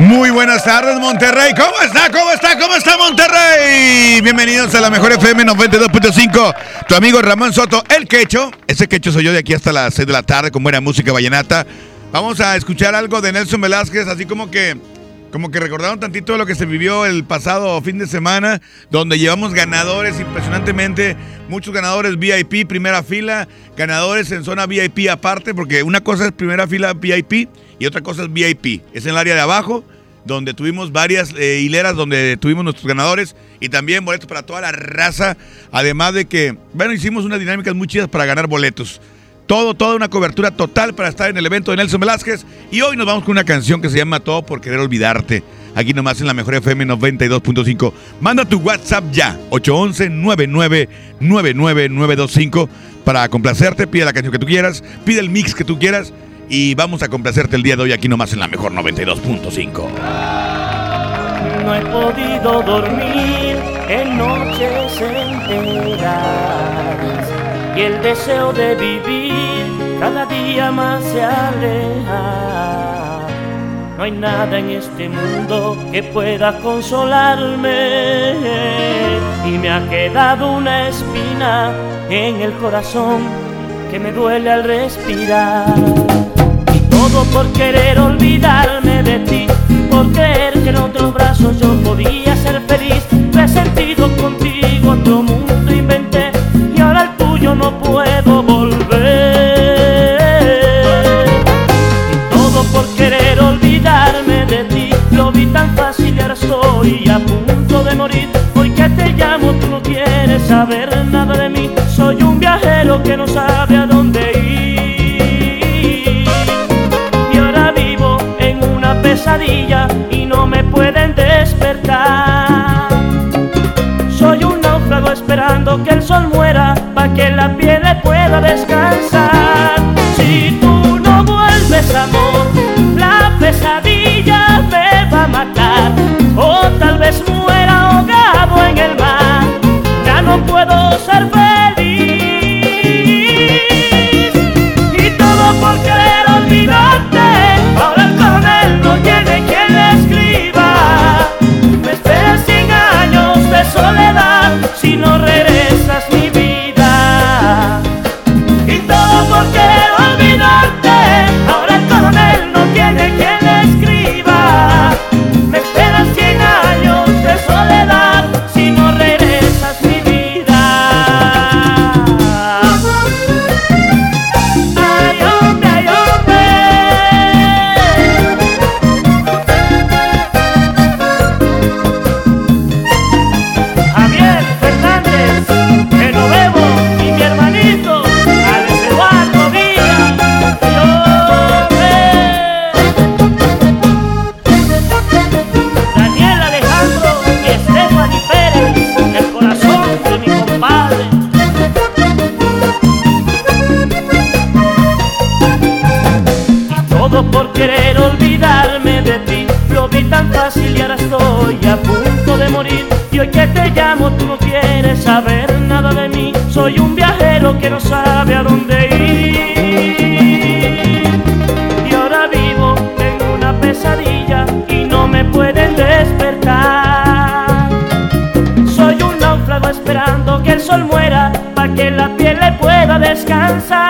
Muy buenas tardes, Monterrey. ¿Cómo está? ¿Cómo está? ¿Cómo está, Monterrey? Bienvenidos a la mejor FM 92.5. Tu amigo Ramón Soto, el quecho. Ese quecho soy yo de aquí hasta las 6 de la tarde con buena música vallenata. Vamos a escuchar algo de Nelson Velázquez, así como que como que recordaron tantito lo que se vivió el pasado fin de semana, donde llevamos ganadores impresionantemente, muchos ganadores VIP, primera fila, ganadores en zona VIP aparte, porque una cosa es primera fila VIP y otra cosa es VIP. Es en el área de abajo, donde tuvimos varias eh, hileras donde tuvimos nuestros ganadores y también boletos para toda la raza, además de que, bueno, hicimos unas dinámicas muy chidas para ganar boletos. Todo, toda una cobertura total para estar en el evento de Nelson Velázquez. Y hoy nos vamos con una canción que se llama Todo por querer olvidarte. Aquí nomás en la mejor FM 92.5. Manda tu WhatsApp ya, 811-999925 para complacerte. Pide la canción que tú quieras, pide el mix que tú quieras y vamos a complacerte el día de hoy aquí nomás en la mejor 92.5. No he podido dormir en noches enteras y el deseo de vivir cada día más se aleja. No hay nada en este mundo que pueda consolarme y me ha quedado una espina en el corazón que me duele al respirar. Y todo por querer olvidarme de ti, por creer que en otros brazos yo podía ser feliz, resentido contigo otro mundo y tuyo no puedo volver. Y todo por querer olvidarme de ti, lo vi tan fácil y ahora estoy a punto de morir. Hoy que te llamo tú no quieres saber nada de mí, soy un viajero que no sabe a dónde ir. Y ahora vivo en una pesadilla para que la piel pueda descansar. Si tú no vuelves, amor, la pesadilla descansar.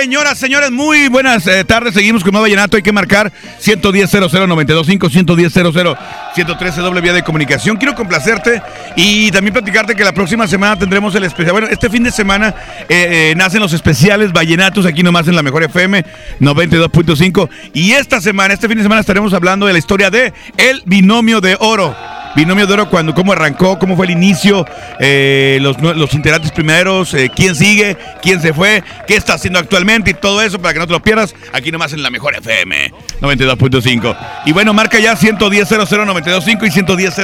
Señoras, señores, muy buenas eh, tardes. Seguimos con Nuevo Vallenato. Hay que marcar 110 925 110 113 doble vía de comunicación. Quiero complacerte y también platicarte que la próxima semana tendremos el especial. Bueno, este fin de semana eh, eh, nacen los especiales vallenatos aquí nomás en la mejor FM 92.5. Y esta semana, este fin de semana estaremos hablando de la historia de El Binomio de Oro. Binomio de Oro, cuando, cómo arrancó, cómo fue el inicio, eh, los, los integrantes primeros, eh, quién sigue, quién se fue, qué está haciendo actualmente y todo eso para que no te lo pierdas aquí nomás en la mejor FM 92.5. Y bueno, marca ya 110 00925 y 110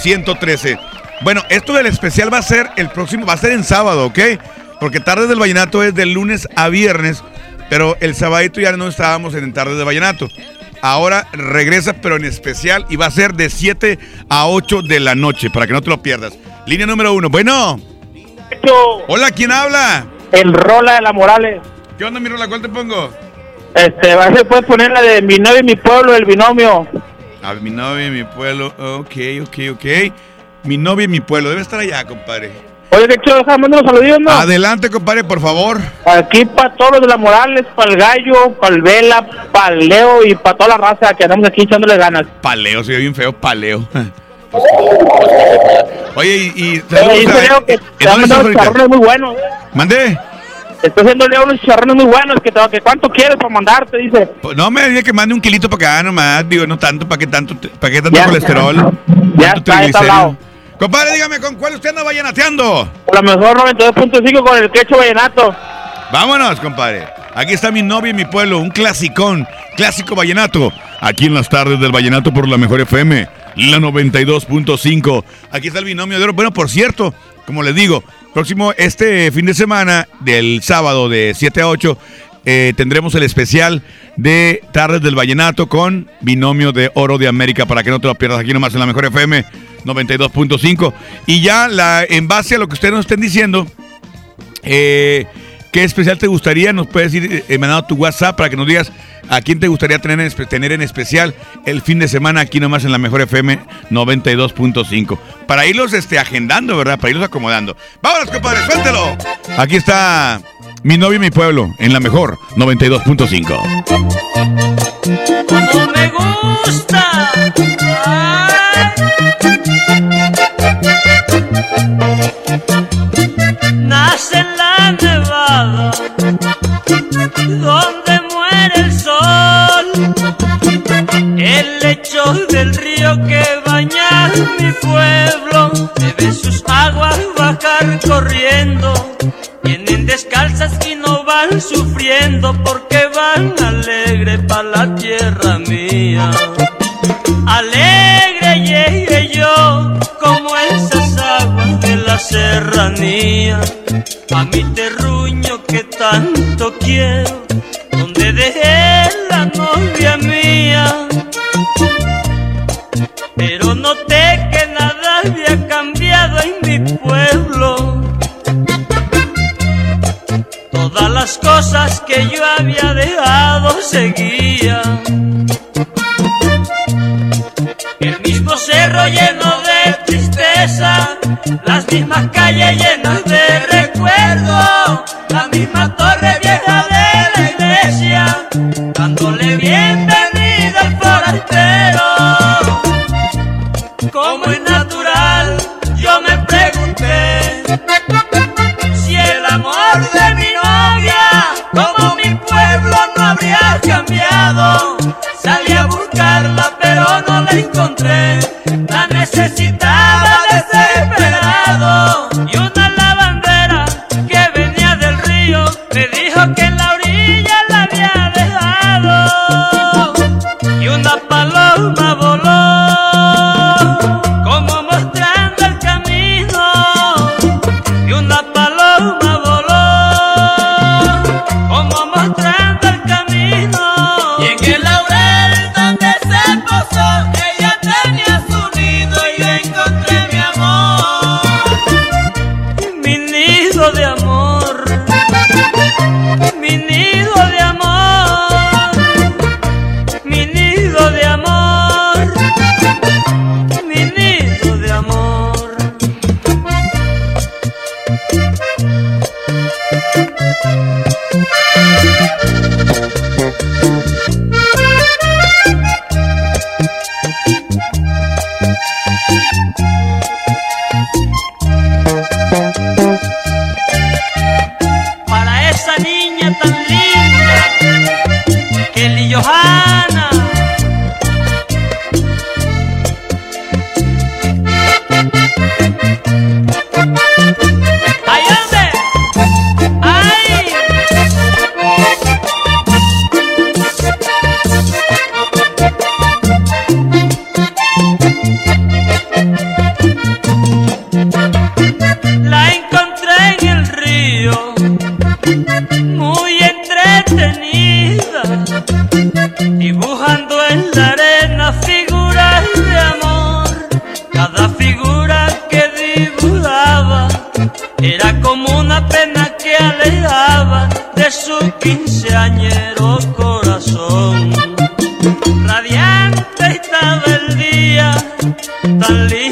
113. Bueno, esto del especial va a ser el próximo, va a ser en sábado, ¿ok? Porque Tardes del Vallenato es de lunes a viernes, pero el sabadito ya no estábamos en Tardes del Vallenato. Ahora regresa, pero en especial, y va a ser de 7 a 8 de la noche, para que no te lo pierdas. Línea número uno. Bueno, hola, ¿quién habla? El Rola de la Morales. ¿Qué onda, mi rola? ¿Cuál te pongo? Este, a ver si puedes poner la de mi novio y mi pueblo, el binomio. A mi novia y mi pueblo. Ok, ok, ok. Mi novia y mi pueblo. Debe estar allá, compadre. Oye, hecho, déjame mandar unos saludos, ¿no? Adelante, compadre, por favor. Aquí para todos los de la Morales, para el Gallo, para el Vela, para el Leo y para toda la raza que andamos aquí echándole ganas. Paleo, ve bien feo, paleo. Oye, y, y saludos dice a- Leo que muy buenos. ¿Mandé? Está haciendo Leo unos charrones muy buenos. Que, te, que ¿Cuánto quieres para mandarte? Dice. Pues No me diga que mande un kilito para acá nomás, digo, no tanto, ¿para qué tanto, para qué tanto Ya colesterol? está. Ya ¿Tanto está, ya está hablado. Compadre, dígame, ¿con cuál usted anda vallenateando? Por la mejor 92.5 con el quecho vallenato. Vámonos, compadre. Aquí está mi novia y mi pueblo, un clasicón, clásico vallenato. Aquí en las tardes del vallenato por la mejor FM, la 92.5. Aquí está el binomio de oro. Bueno, por cierto, como les digo, próximo este fin de semana, del sábado de 7 a 8, eh, tendremos el especial de Tardes del Vallenato con Binomio de Oro de América para que no te lo pierdas aquí nomás en la mejor FM 92.5. Y ya la, en base a lo que ustedes nos estén diciendo, eh, ¿Qué especial te gustaría? Nos puedes ir eh, mandando tu WhatsApp para que nos digas a quién te gustaría tener en, especial el fin de semana aquí nomás en la Mejor FM 92.5. Para irlos este, agendando, ¿verdad? Para irlos acomodando. ¡Vámonos, compadre! ¡Suéltelo! Aquí está mi novio y mi pueblo en la Mejor 92.5. como me gusta. Ay. Nace en la nevada, donde muere el sol. El lecho del río que baña mi pueblo, debe sus aguas bajar corriendo. Vienen descalzas y no van sufriendo porque van alegre pa' la tierra mía. Alegre llegué yo como esas aguas de la serranía. A mi terruño que tanto quiero, donde dejé la novia mía. Pero noté que nada había cambiado en mi pueblo. Todas las cosas que yo había dejado seguían. El mismo cerro lleno de tristeza, las mismas calles llenas de recuerdo, la misma torre vieja de la iglesia, dándole bienvenida Salí a buscarla, pero no la encontré. La necesitaba tan linda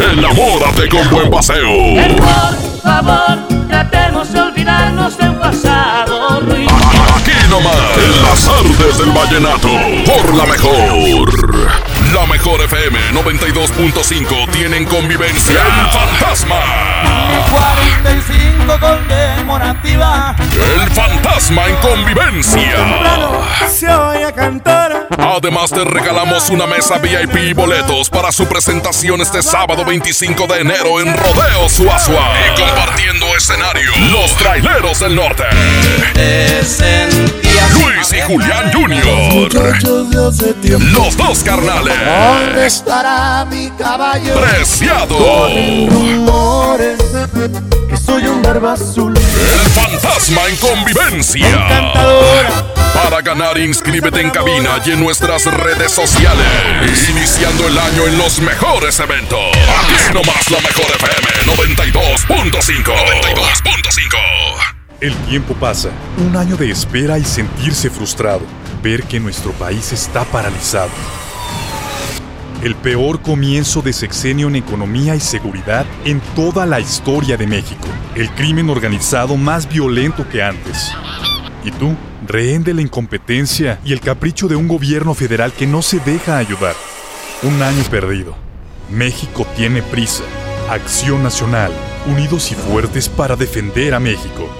Enamórate con buen paseo. Por favor, tratemos de olvidarnos del pasado ruin. Aquí nomás, en las artes del vallenato, por la mejor. La mejor FM 92.5 tienen convivencia El Fantasma. 45 conmemorativa. El Fantasma en convivencia. Se oye cantar. Además te regalamos una mesa VIP y boletos para su presentación este sábado 25 de enero en Rodeo Suazua. Y compartiendo escenario, los traileros del norte. Luis y Julián Jr. Los dos carnales. ¿Dónde estará mi caballo? Preciado. Rumores que soy un barba azul. El fantasma en convivencia. Para ganar, inscríbete en cabina y en nuestras redes sociales. Iniciando el año en los mejores eventos. Aquí nomás la mejor FM 92.5. 92.5. El tiempo pasa, un año de espera y sentirse frustrado, ver que nuestro país está paralizado. El peor comienzo de sexenio en economía y seguridad en toda la historia de México. El crimen organizado más violento que antes. ¿Y tú? Rehén de la incompetencia y el capricho de un gobierno federal que no se deja ayudar. Un año perdido. México tiene prisa. Acción Nacional. Unidos y fuertes para defender a México.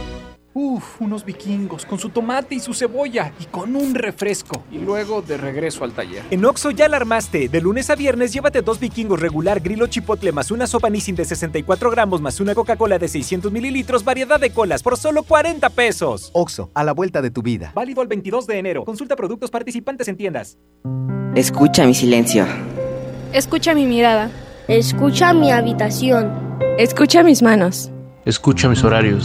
Uf, unos vikingos con su tomate y su cebolla y con un refresco. Y luego de regreso al taller. En Oxo ya la armaste. De lunes a viernes llévate dos vikingos regular grillo chipotle más una sopa Nissin de 64 gramos más una Coca-Cola de 600 mililitros, variedad de colas por solo 40 pesos. Oxo, a la vuelta de tu vida. Válido el 22 de enero. Consulta productos participantes en tiendas. Escucha mi silencio. Escucha mi mirada. Escucha mi habitación. Escucha mis manos. Escucha mis horarios.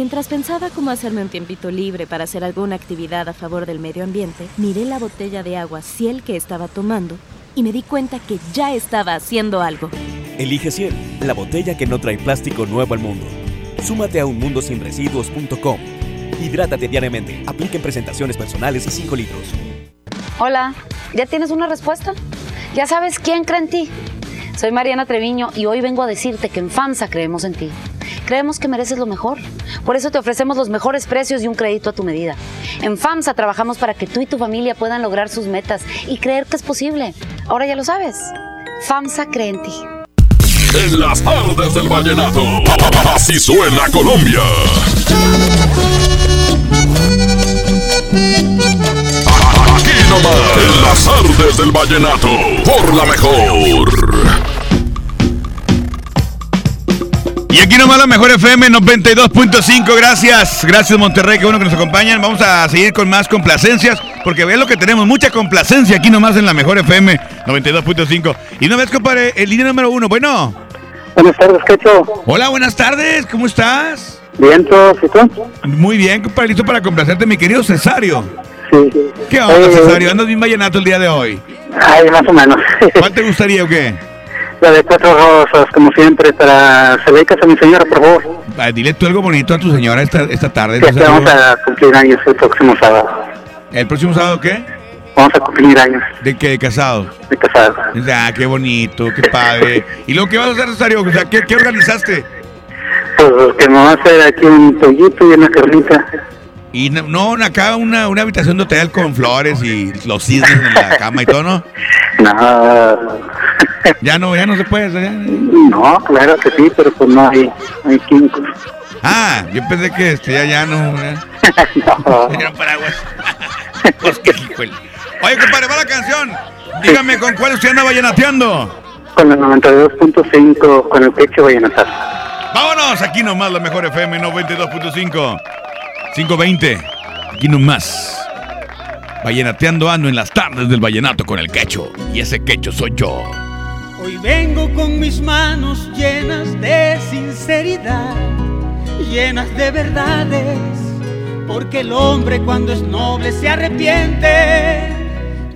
Mientras pensaba cómo hacerme un tiempito libre para hacer alguna actividad a favor del medio ambiente, miré la botella de agua Ciel que estaba tomando y me di cuenta que ya estaba haciendo algo. Elige Ciel, la botella que no trae plástico nuevo al mundo. Súmate a unmundosinresiduos.com. Hidrátate diariamente. Apliquen presentaciones personales y 5 litros. Hola, ¿ya tienes una respuesta? ¿Ya sabes quién cree en ti? Soy Mariana Treviño y hoy vengo a decirte que en FAMSA creemos en ti. Creemos que mereces lo mejor. Por eso te ofrecemos los mejores precios y un crédito a tu medida. En FAMSA trabajamos para que tú y tu familia puedan lograr sus metas y creer que es posible. Ahora ya lo sabes. FAMSA cree en ti. En las tardes del vallenato, así suena Colombia. Aquí nomás, en las tardes del vallenato, por la mejor. Y aquí nomás la mejor FM 92.5. Gracias. Gracias Monterrey, qué bueno que nos acompañan. Vamos a seguir con más complacencias, porque vean lo que tenemos, mucha complacencia aquí nomás en la mejor FM 92.5. Y una vez, compadre, el línea número uno. Bueno. Buenas tardes, Quecho. Hola, buenas tardes. ¿Cómo estás? Bien, ¿todo ¿y tú? Muy bien, compadre. Listo para complacerte, mi querido Cesario. Sí. ¿Qué onda, Eh, Cesario? ¿Andas bien vallenato el día de hoy? Ay, más o menos. ¿Cuál te gustaría o qué? La de cuatro rosas, como siempre, para se a mi señora, por favor. Ah, dile tú algo bonito a tu señora esta, esta tarde. Que Cesario. vamos a cumplir años el próximo sábado. ¿El próximo sábado qué? Vamos a cumplir años ¿De qué? ¿De casado? de casado. Ah, qué bonito, qué padre. ¿Y luego qué vas a hacer, Cesario? O sea, ¿qué, qué organizaste? Pues que me va a hacer aquí un pollito y una carnita. Y no, no, acá una, una habitación de hotel con flores y los cisnes en la cama y todo, ¿no? No, Ya no, ya no se puede. ya- no, claro que sí, pero pues no hay, no hay químicos. Ah, yo pensé que este, ya, ya no. ya. Era paraguas. Pues qué híjole. Oye, compadre, va la canción. Dígame con cuál usted anda vallenateando. Con el 92.5, con el pecho estar. Vámonos, aquí nomás la mejor FM 92.5. 520. Aquí nomás. Vallenateando ando en las tardes del vallenato con el quecho. Y ese quecho soy yo. Hoy vengo con mis manos llenas de sinceridad, llenas de verdades, porque el hombre cuando es noble se arrepiente.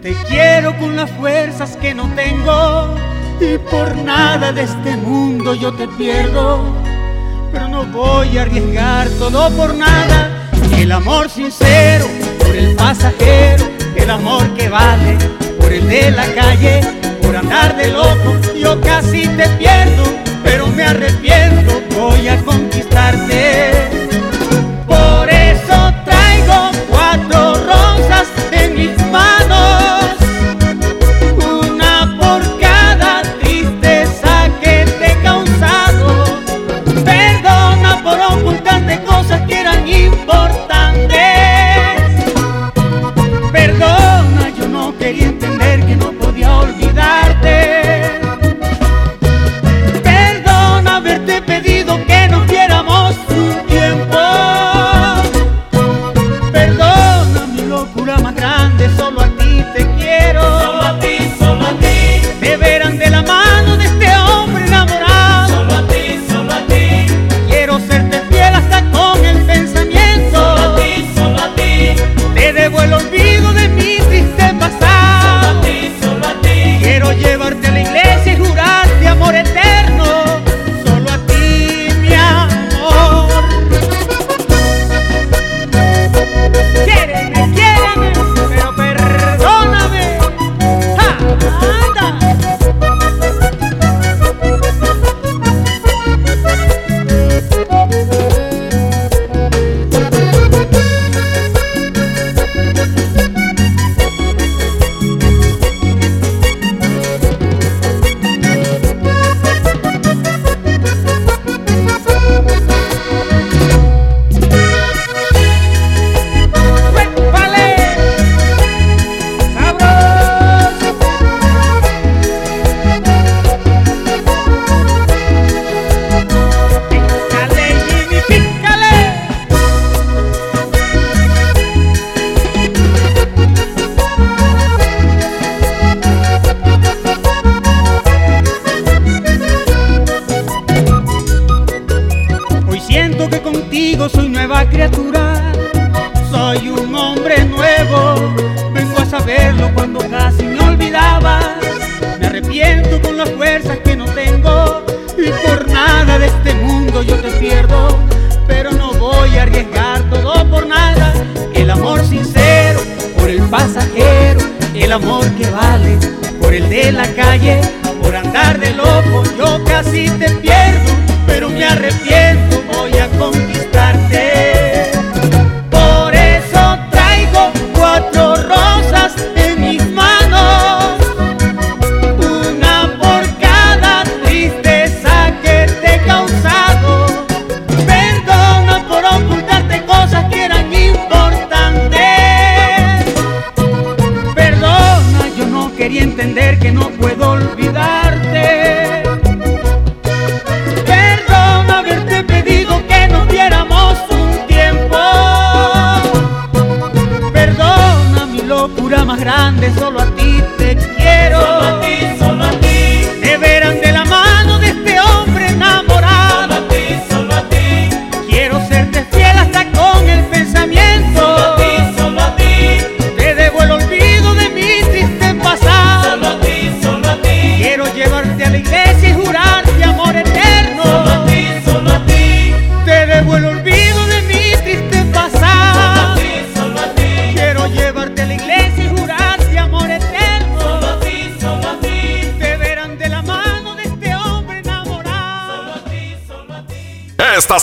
Te quiero con las fuerzas que no tengo y por nada de este mundo yo te pierdo, pero no voy a arriesgar todo por nada. El amor sincero el pasajero, el amor que vale por el de la calle, por andar de loco. Yo casi te pierdo, pero me arrepiento, voy a conquistarte. Por eso traigo cuatro rosas en mis manos, amor que vale, por el de la calle, por andar de loco, yo casi te pierdo, pero me arrepiento.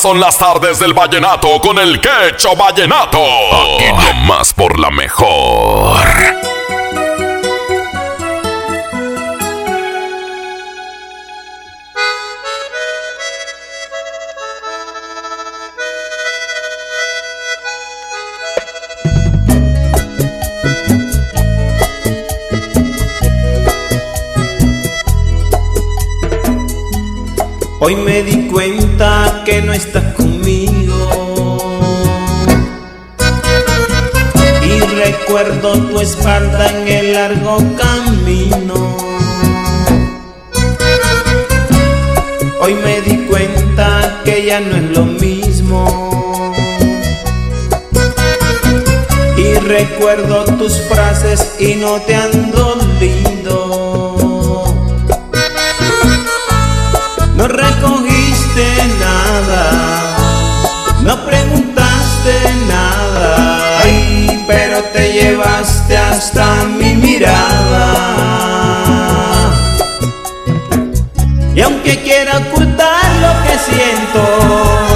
son las tardes del vallenato con el quecho vallenato. Aquí nomás por la mejor. Hoy me di cuenta no estás conmigo. Y recuerdo tu espalda en el largo camino. Hoy me di cuenta que ya no es lo mismo. Y recuerdo tus frases y no te han dolido. No recogiste no preguntaste nada, pero te llevaste hasta mi mirada. Y aunque quiera ocultar lo que siento,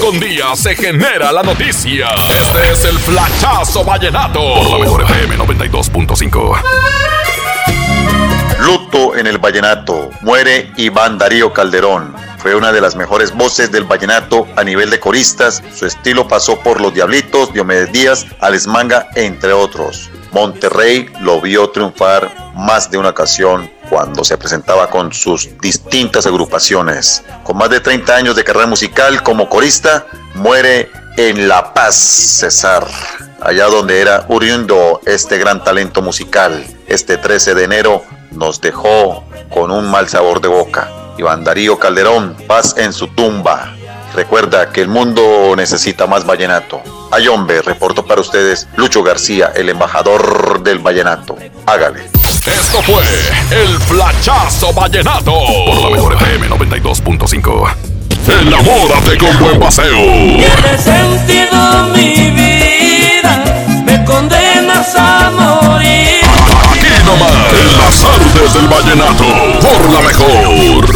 con día se genera la noticia. Este es el Flachazo Vallenato. Por la mejor FM 92.5. Luto en el vallenato. Muere Iván Darío Calderón. Fue una de las mejores voces del vallenato a nivel de coristas. Su estilo pasó por Los Diablitos, Diomedes Díaz, Alex Manga, entre otros. Monterrey lo vio triunfar más de una ocasión cuando se presentaba con sus distintas agrupaciones. Con más de 30 años de carrera musical como corista, muere en La Paz, Cesar, allá donde era oriundo este gran talento musical. Este 13 de enero nos dejó con un mal sabor de boca. Iván Darío Calderón, paz en su tumba. Recuerda que el mundo necesita más vallenato. Ayombe, reporto para ustedes Lucho García, el embajador del vallenato. Hágale. Esto fue el Flachazo Vallenato. Por la mejor FM 92.5. Enamórate con buen paseo. Tiene sentido mi vida, me condenas a morir. Aquí nomás, en las artes del vallenato. Por la mejor.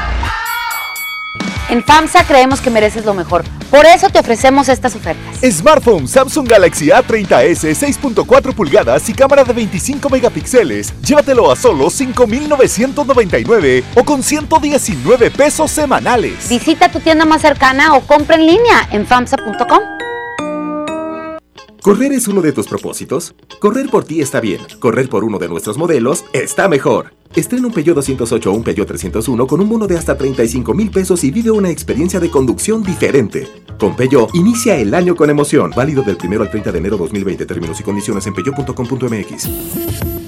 En FAMSA creemos que mereces lo mejor. Por eso te ofrecemos estas ofertas. Smartphone Samsung Galaxy A30s 6.4 pulgadas y cámara de 25 megapíxeles. Llévatelo a solo 5.999 o con 119 pesos semanales. Visita tu tienda más cercana o compra en línea en FAMSA.com. ¿Correr es uno de tus propósitos? Correr por ti está bien. Correr por uno de nuestros modelos está mejor. Estrena un Peugeot 208 o un Peugeot 301 con un bono de hasta 35 mil pesos y vive una experiencia de conducción diferente. Con Peugeot, inicia el año con emoción. Válido del 1 al 30 de enero 2020. Términos y condiciones en peugeot.com.mx.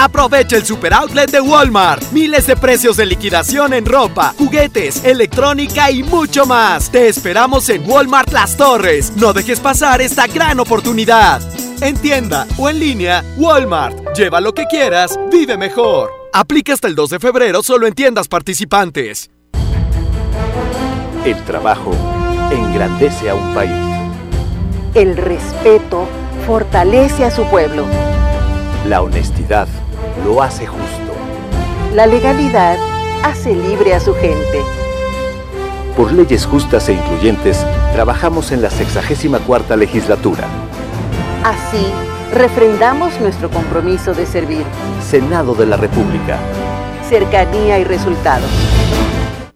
Aprovecha el super outlet de Walmart. Miles de precios de liquidación en ropa, juguetes, electrónica y mucho más. Te esperamos en Walmart Las Torres. No dejes pasar esta gran oportunidad. En tienda o en línea, Walmart. Lleva lo que quieras, vive mejor. Aplica hasta el 2 de febrero solo en tiendas participantes. El trabajo engrandece a un país. El respeto fortalece a su pueblo. La honestidad lo hace justo. La legalidad hace libre a su gente. Por leyes justas e incluyentes, trabajamos en la 64 legislatura. Así, refrendamos nuestro compromiso de servir. Senado de la República. Cercanía y resultados.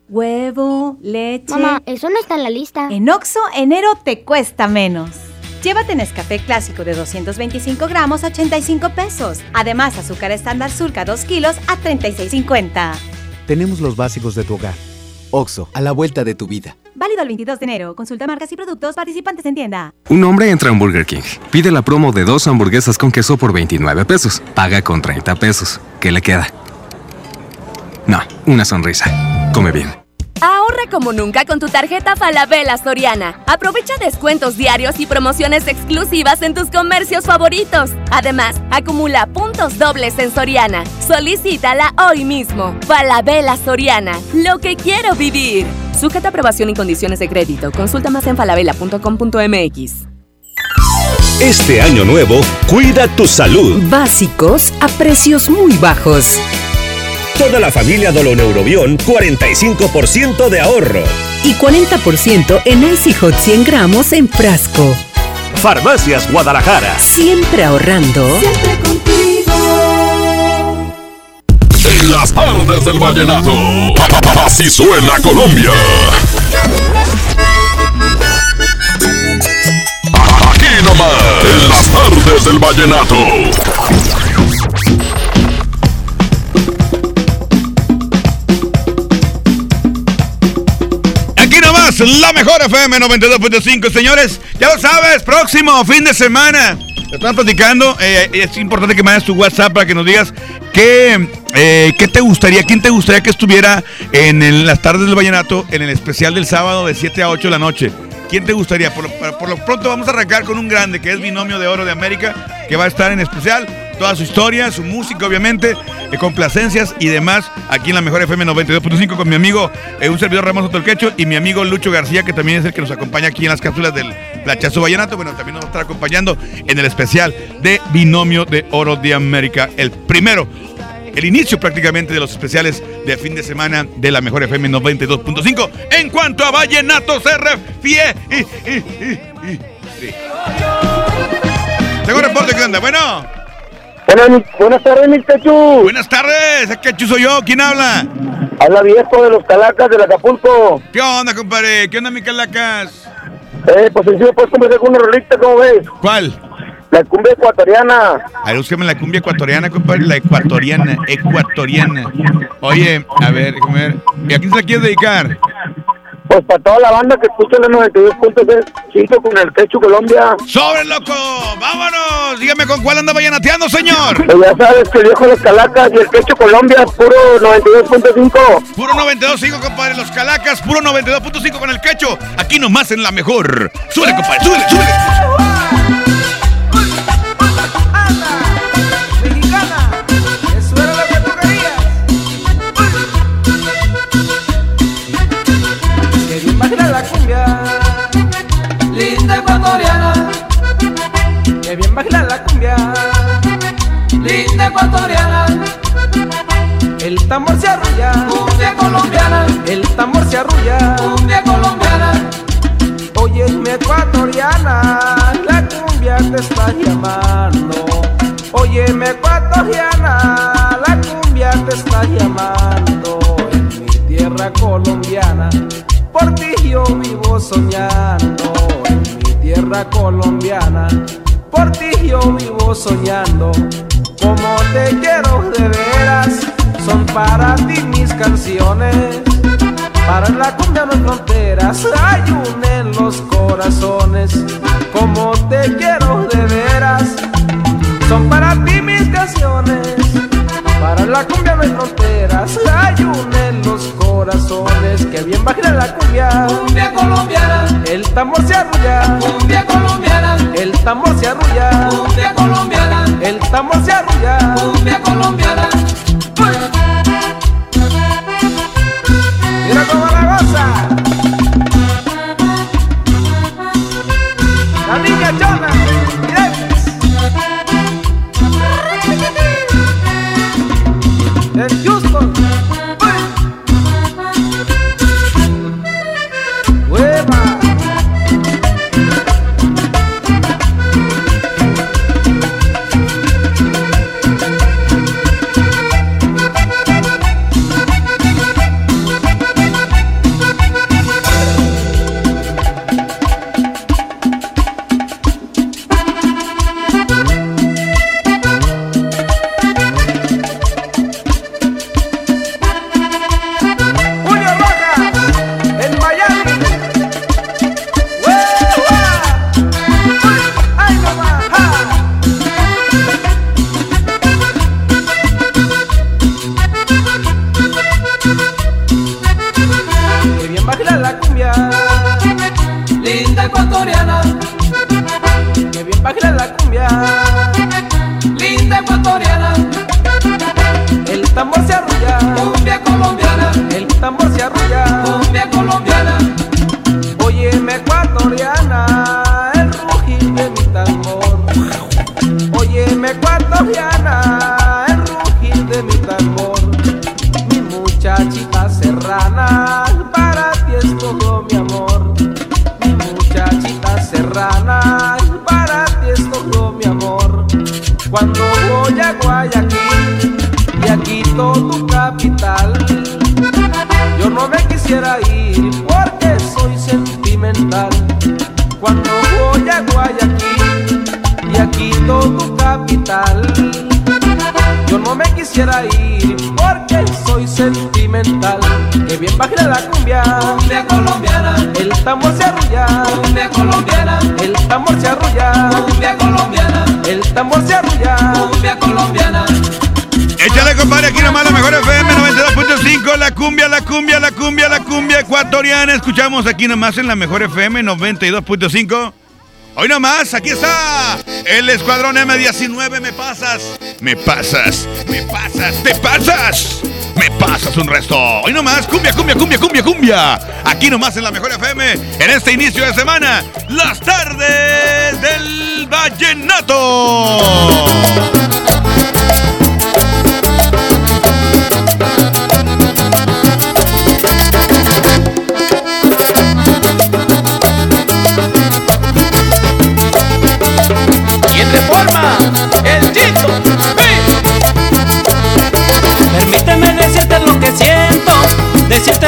Huevo, leche. Mamá, eso no está en la lista. En Oxo, enero te cuesta menos. Llévate Nescafé clásico de 225 gramos a 85 pesos. Además, azúcar estándar surca 2 kilos a 36,50. Tenemos los básicos de tu hogar. Oxo, a la vuelta de tu vida. Válido el 22 de enero. Consulta marcas y productos participantes en tienda. Un hombre entra a Burger King. Pide la promo de dos hamburguesas con queso por 29 pesos. Paga con 30 pesos. ¿Qué le queda? No, una sonrisa. Come bien. Ahorra como nunca con tu tarjeta Falabella Soriana. Aprovecha descuentos diarios y promociones exclusivas en tus comercios favoritos. Además, acumula puntos dobles en Soriana. Solicítala hoy mismo. Falabella Soriana, lo que quiero vivir. Sujeta aprobación y condiciones de crédito. Consulta más en falabella.com.mx. Este año nuevo, cuida tu salud. Básicos a precios muy bajos. Toda la familia Doloneurobión, 45% de ahorro. Y 40% en Icy Hot 100 gramos en frasco. Farmacias Guadalajara. Siempre ahorrando. Siempre contigo. En las tardes del vallenato. Así suena Colombia. Aquí nomás. En las tardes del vallenato. La mejor FM 92.5, señores. Ya lo sabes, próximo fin de semana. Te platicando. eh, es importante que mandes tu WhatsApp para que nos digas qué, eh, qué te gustaría, quién te gustaría que estuviera en las tardes del vallenato, en el especial del sábado de 7 a 8 de la noche. ¿Quién te gustaría? Por- por lo pronto vamos a arrancar con un grande que es Binomio de Oro de América, que va a estar en especial. Toda su historia, su música, obviamente, eh, complacencias y demás, aquí en la mejor FM 92.5 con mi amigo, eh, un servidor Ramos Quecho y mi amigo Lucho García, que también es el que nos acompaña aquí en las cápsulas del Plachazo Vallenato. Bueno, también nos va a estar acompañando en el especial de Binomio de Oro de América, el primero el inicio prácticamente de los especiales de fin de semana de la mejor FM 92.5 en cuanto a Vallenato se refiere. Tengo un reporte, ¿qué onda? Bueno. Buenas, buenas tardes, mi Quechu. Buenas tardes, ¿qué Quechu soy yo? ¿Quién habla? Habla viejo de los Calacas del Acapulco. ¿Qué onda, compadre? ¿Qué onda, mi Calacas? Eh, pues encima puedes conversar con una rolita, ¿cómo ves? ¿Cuál? La cumbia ecuatoriana. A ver, búscame la cumbia ecuatoriana, compadre. La ecuatoriana, ecuatoriana. Oye, a ver, a ver. ¿Y a quién se la quieres dedicar? Pues para toda la banda que escucha la 92.5 con el Quechu Colombia. ¡Sobre, loco! ¡Vámonos! Dígame con cuál anda vallenateando, señor. Pues ya sabes que el viejo de los Calacas y el Quechu Colombia, puro 92.5. Puro 92.5, compadre. Los Calacas, puro 92.5 con el quecho. Aquí nomás en la mejor. ¡Súbele, compadre! ¡Súbele, súbele! Ecuatoriana. El tambor se arrulla, cumbia colombiana. El tambor se arrulla, cumbia colombiana. Oye, mi ecuatoriana, la cumbia te está llamando. Oye, mi ecuatoriana, la cumbia te está llamando. En mi tierra colombiana, por ti yo vivo soñando. En mi tierra colombiana, por ti yo vivo soñando. Como te quiero de veras, son para ti mis canciones. Para la cumbia no hay fronteras, hay un en los corazones. Como te quiero de veras, son para ti mis canciones. Para la cumbia no hay fronteras, hay un en los corazones. Que bien baila la cumbia, cumbia colombiana. El tambor se arrulla, cumbia colombiana. El tambor se arrulla, cumbia colombiana. El tambor se arrulla, cumbia colombiana. Échale, compadre, aquí nomás la mejor FM 92.5, la cumbia, la cumbia, la cumbia, la cumbia ecuatoriana. Escuchamos aquí nomás en la mejor FM 92.5. Hoy nomás, aquí está el escuadrón M19. Me pasas, me pasas, me pasas, te pasas, me pasas un resto. Hoy nomás, cumbia, cumbia, cumbia, cumbia, cumbia. Aquí nomás en la mejor FM, en este inicio de semana, las tardes del Vallenato.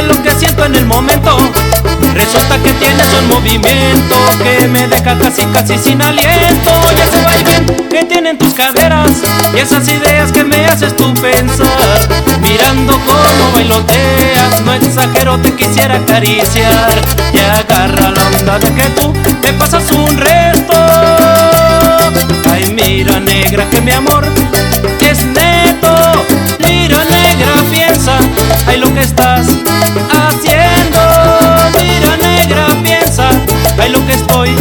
Lo que siento en el momento. Resulta que tienes un movimiento que me deja casi casi sin aliento. Y ese baile que tienen tus caderas y esas ideas que me haces tú pensar. Mirando cómo bailoteas, no exagero, te quisiera acariciar. Y agarra la onda de que tú me pasas un resto. Ay, mira negra que mi amor es neto. Mira negra, piensa, ay lo que estás haciendo. Mira negra, piensa, ay lo que estoy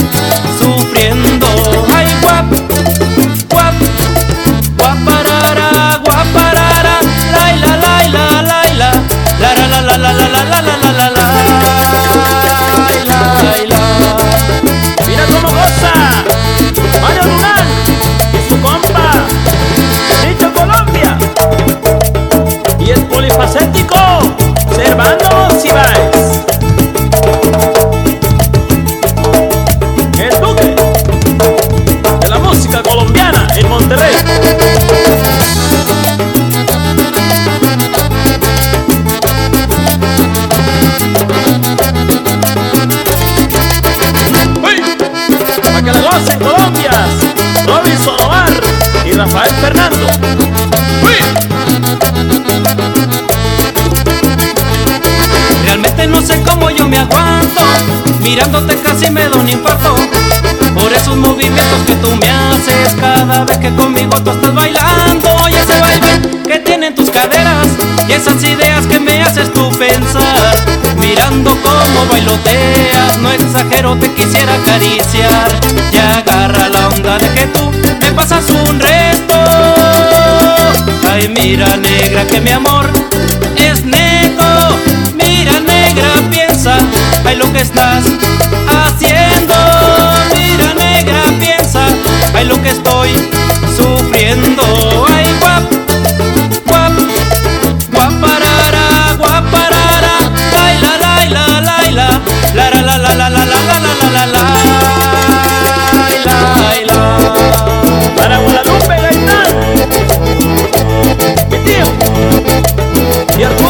esas ideas que me haces tú pensar. Mirando cómo bailoteas No exagero, te quisiera acariciar. Y agarra la onda de que tú me pasas un resto Ay, mira negra que mi amor es neto. Mira negra, piensa, ay lo que estás haciendo. Mira negra, piensa, ay lo que estoy sufriendo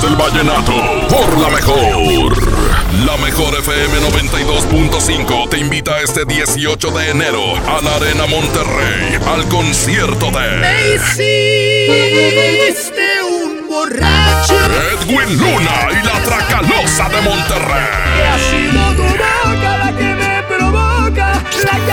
del vallenato, por la mejor. La mejor FM 92.5 te invita este 18 de enero a la Arena Monterrey al concierto de hiciste un borracho. Edwin Luna y la Tracalosa de Monterrey. Ha sido tu boca la que me provoca, la que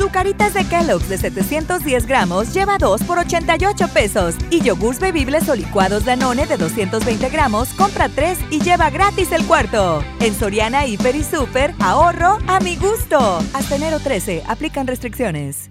Zucaritas de Kellogg's de 710 gramos lleva 2 por 88 pesos. Y yogurts bebibles o licuados Danone de 220 gramos compra 3 y lleva gratis el cuarto. En Soriana, Hiper y Super, ahorro a mi gusto. Hasta enero 13, aplican restricciones.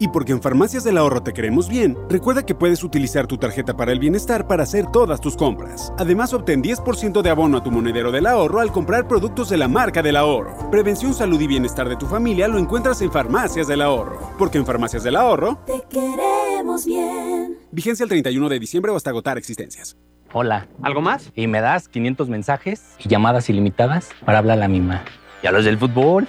Y porque en Farmacias del Ahorro te queremos bien, recuerda que puedes utilizar tu tarjeta para el bienestar para hacer todas tus compras. Además, obtén 10% de abono a tu monedero del ahorro al comprar productos de la marca del ahorro. Prevención, salud y bienestar de tu familia lo encuentras en Farmacias del Ahorro. Porque en Farmacias del Ahorro te queremos bien. Vigencia el 31 de diciembre o hasta agotar existencias. Hola. ¿Algo más? Y me das 500 mensajes y llamadas ilimitadas para hablar a la misma. ¿Y a los del fútbol?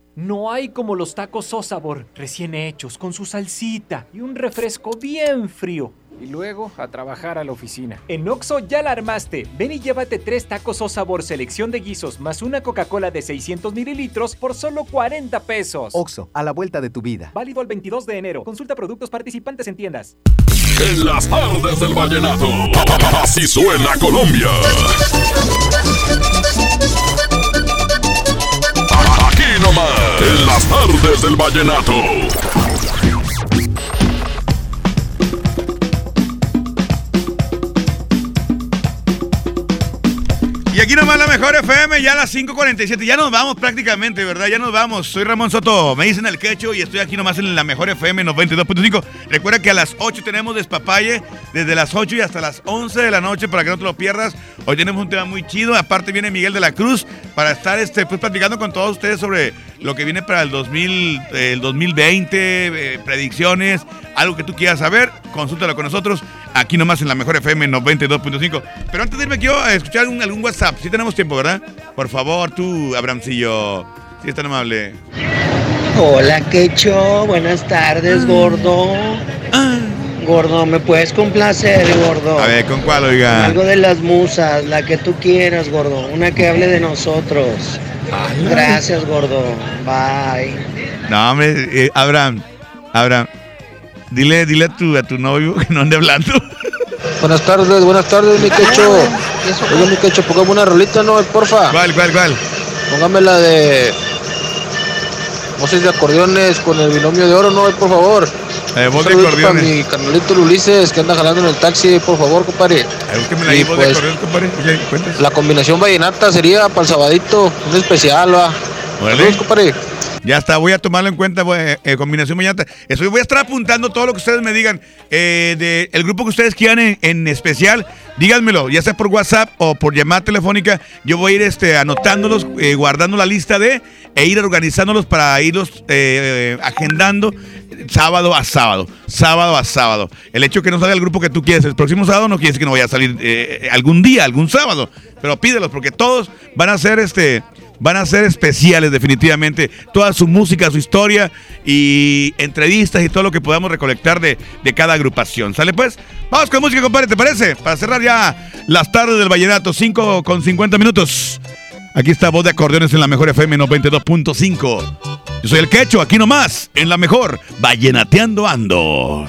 No hay como los tacos o sabor recién hechos, con su salsita y un refresco bien frío. Y luego a trabajar a la oficina. En Oxo ya la armaste. Ven y llévate tres tacos o sabor selección de guisos más una Coca-Cola de 600 mililitros por solo 40 pesos. Oxo, a la vuelta de tu vida. Válido el 22 de enero. Consulta productos participantes en tiendas. En las tardes del vallenato. Así suena Colombia. En las tardes del vallenato. Aquí nomás la mejor FM, ya a las 5.47. Ya nos vamos prácticamente, ¿verdad? Ya nos vamos. Soy Ramón Soto, me dicen el quecho y estoy aquí nomás en la mejor FM 92.5. Recuerda que a las 8 tenemos despapalle, desde las 8 y hasta las 11 de la noche para que no te lo pierdas. Hoy tenemos un tema muy chido. Aparte viene Miguel de la Cruz para estar este, pues, platicando con todos ustedes sobre lo que viene para el, 2000, el 2020, eh, predicciones, algo que tú quieras saber, consúltalo con nosotros aquí nomás en la mejor FM 92.5. Pero antes de irme quiero escuchar algún, algún WhatsApp. Si tenemos tiempo, ¿verdad? Por favor, tú, Abramcillo, si es tan amable. Hola, Quecho. Buenas tardes, gordo. Gordo, ¿me puedes complacer, gordo? A ver, ¿con cuál, oiga? Algo de las musas, la que tú quieras, gordo. Una que hable de nosotros. Gracias, gordo. Bye. No, hombre, eh, Abraham, Abraham, dile, dile a tu, a tu novio que no ande hablando. Buenas tardes, buenas tardes, mi quecho. Oye, mi quecho, póngame una rolita, ¿no? Porfa. ¿Cuál, cuál, cuál? Póngame la de. Voces de acordeones con el binomio de oro, ¿no? Por favor. Eh, voz Un de acordeones. para mi carnalito Ulises que anda jalando en el taxi, por favor, compadre. Búsqueme la Y voz de pues, compadre. La combinación vallenata sería para el sabadito, un especial, va. Saludos, compadre. Ya está, voy a tomarlo en cuenta, voy, eh, combinación mañana. Eso, voy a estar apuntando todo lo que ustedes me digan. Eh, de el grupo que ustedes quieran en, especial, díganmelo, ya sea por WhatsApp o por llamada telefónica. Yo voy a ir este, anotándolos, eh, guardando la lista de, e ir organizándolos para irlos eh, agendando sábado a sábado, sábado a sábado. El hecho de que no salga el grupo que tú quieres el próximo sábado no quiere decir que no vaya a salir algún día, algún sábado, pero pídelos porque todos van a ser este van a ser especiales definitivamente. Toda su música, su historia y entrevistas y todo lo que podamos recolectar de, de cada agrupación. ¿Sale pues? Vamos con música, compadre, ¿te parece? Para cerrar ya las tardes del Vallenato, 5 con 50 minutos. Aquí está Voz de Acordeones en la Mejor FM 92.5. Yo soy el Quecho, aquí nomás, en la Mejor, Vallenateando Ando.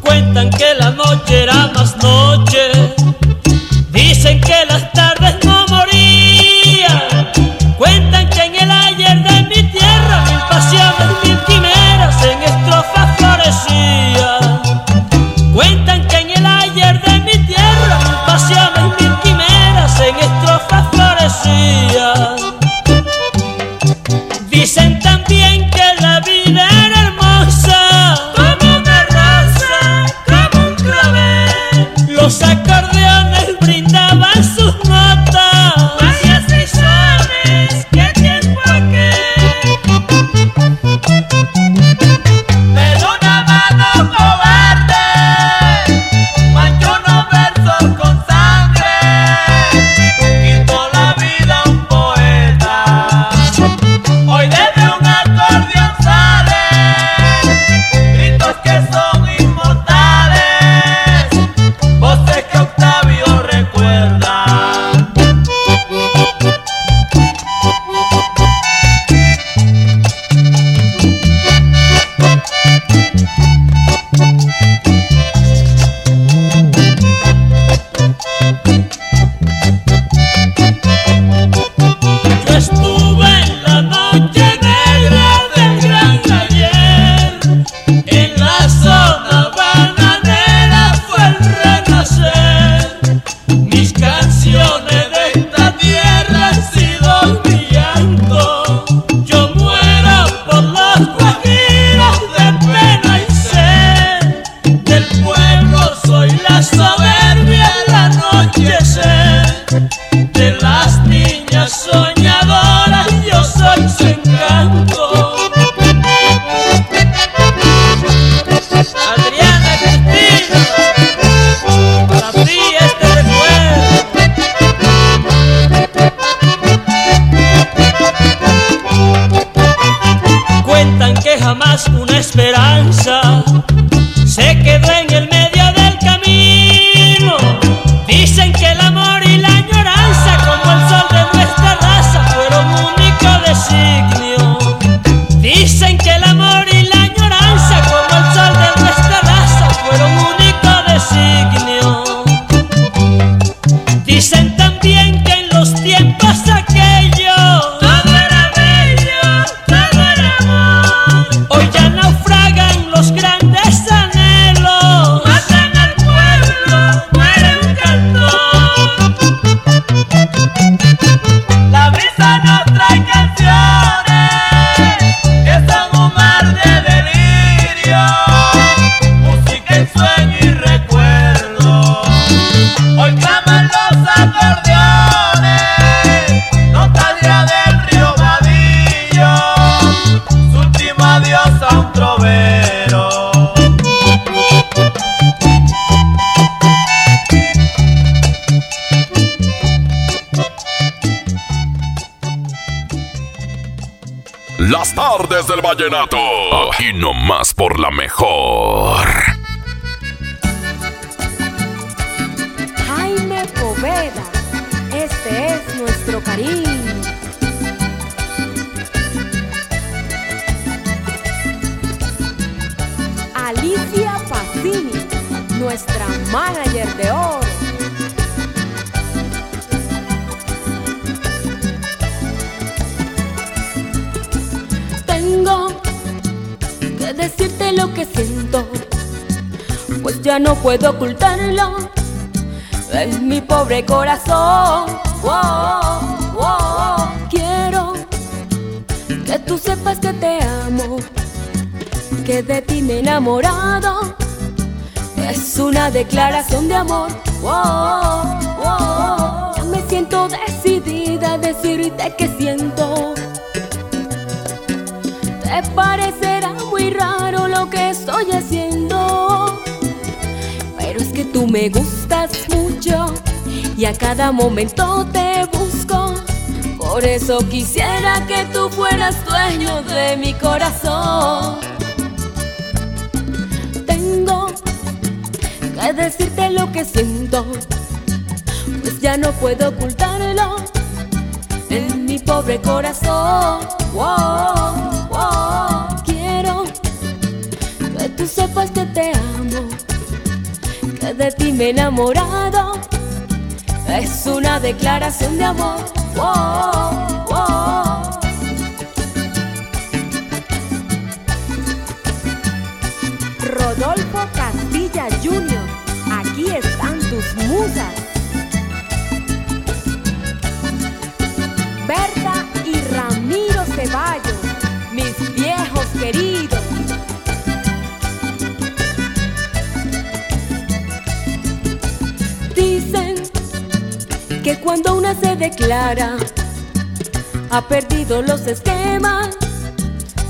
Cuentan que la noche era más noche, dicen que dicen vallenato. Aquí nomás por la mejor. puedo ocultarlo en mi pobre corazón. Oh, oh. Quiero que tú sepas que te amo, que de ti me he enamorado. Es una declaración de amor. Ya me siento decidida a decirte que siento. Te parecerá muy raro lo que estoy haciendo. Tú me gustas mucho y a cada momento te busco. Por eso quisiera que tú fueras dueño de mi corazón. Tengo que decirte lo que siento, pues ya no puedo ocultarlo en mi pobre corazón. Wow, wow. Quiero que tú sepas que te amo de ti me enamorado. Es una declaración de amor. Rodolfo Castilla Jr., aquí están tus musas. Berta y Ramiro Ceballos, mis viejos queridos. Que cuando una se declara, ha perdido los esquemas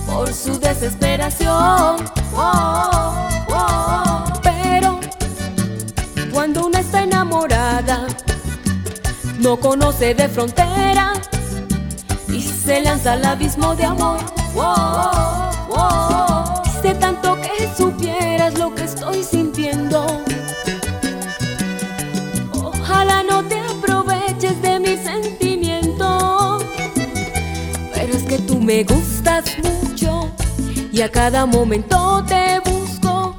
por su desesperación. Oh, oh. Pero cuando una está enamorada, no conoce de frontera y se lanza al abismo de amor. Oh, oh. Sé tanto que supieras lo que estoy sintiendo. Me gustas mucho y a cada momento te busco.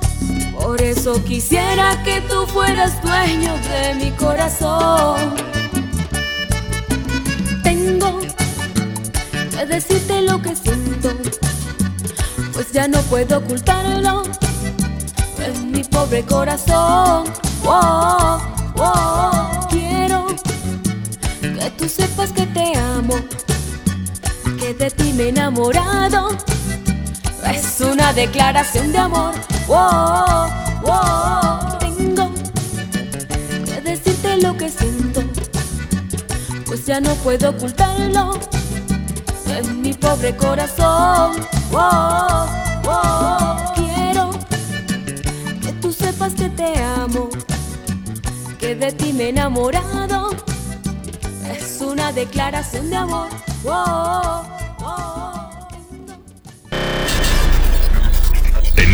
Por eso quisiera que tú fueras dueño de mi corazón. Tengo que decirte lo que siento, pues ya no puedo ocultarlo en mi pobre corazón. Quiero que tú sepas que te amo, que de ti enamorado. Es una declaración de amor. Wow, wow. Tengo que decirte lo que siento, pues ya no puedo ocultarlo en mi pobre corazón. Quiero que tú sepas que te amo, que de ti me he enamorado. Es una declaración de amor.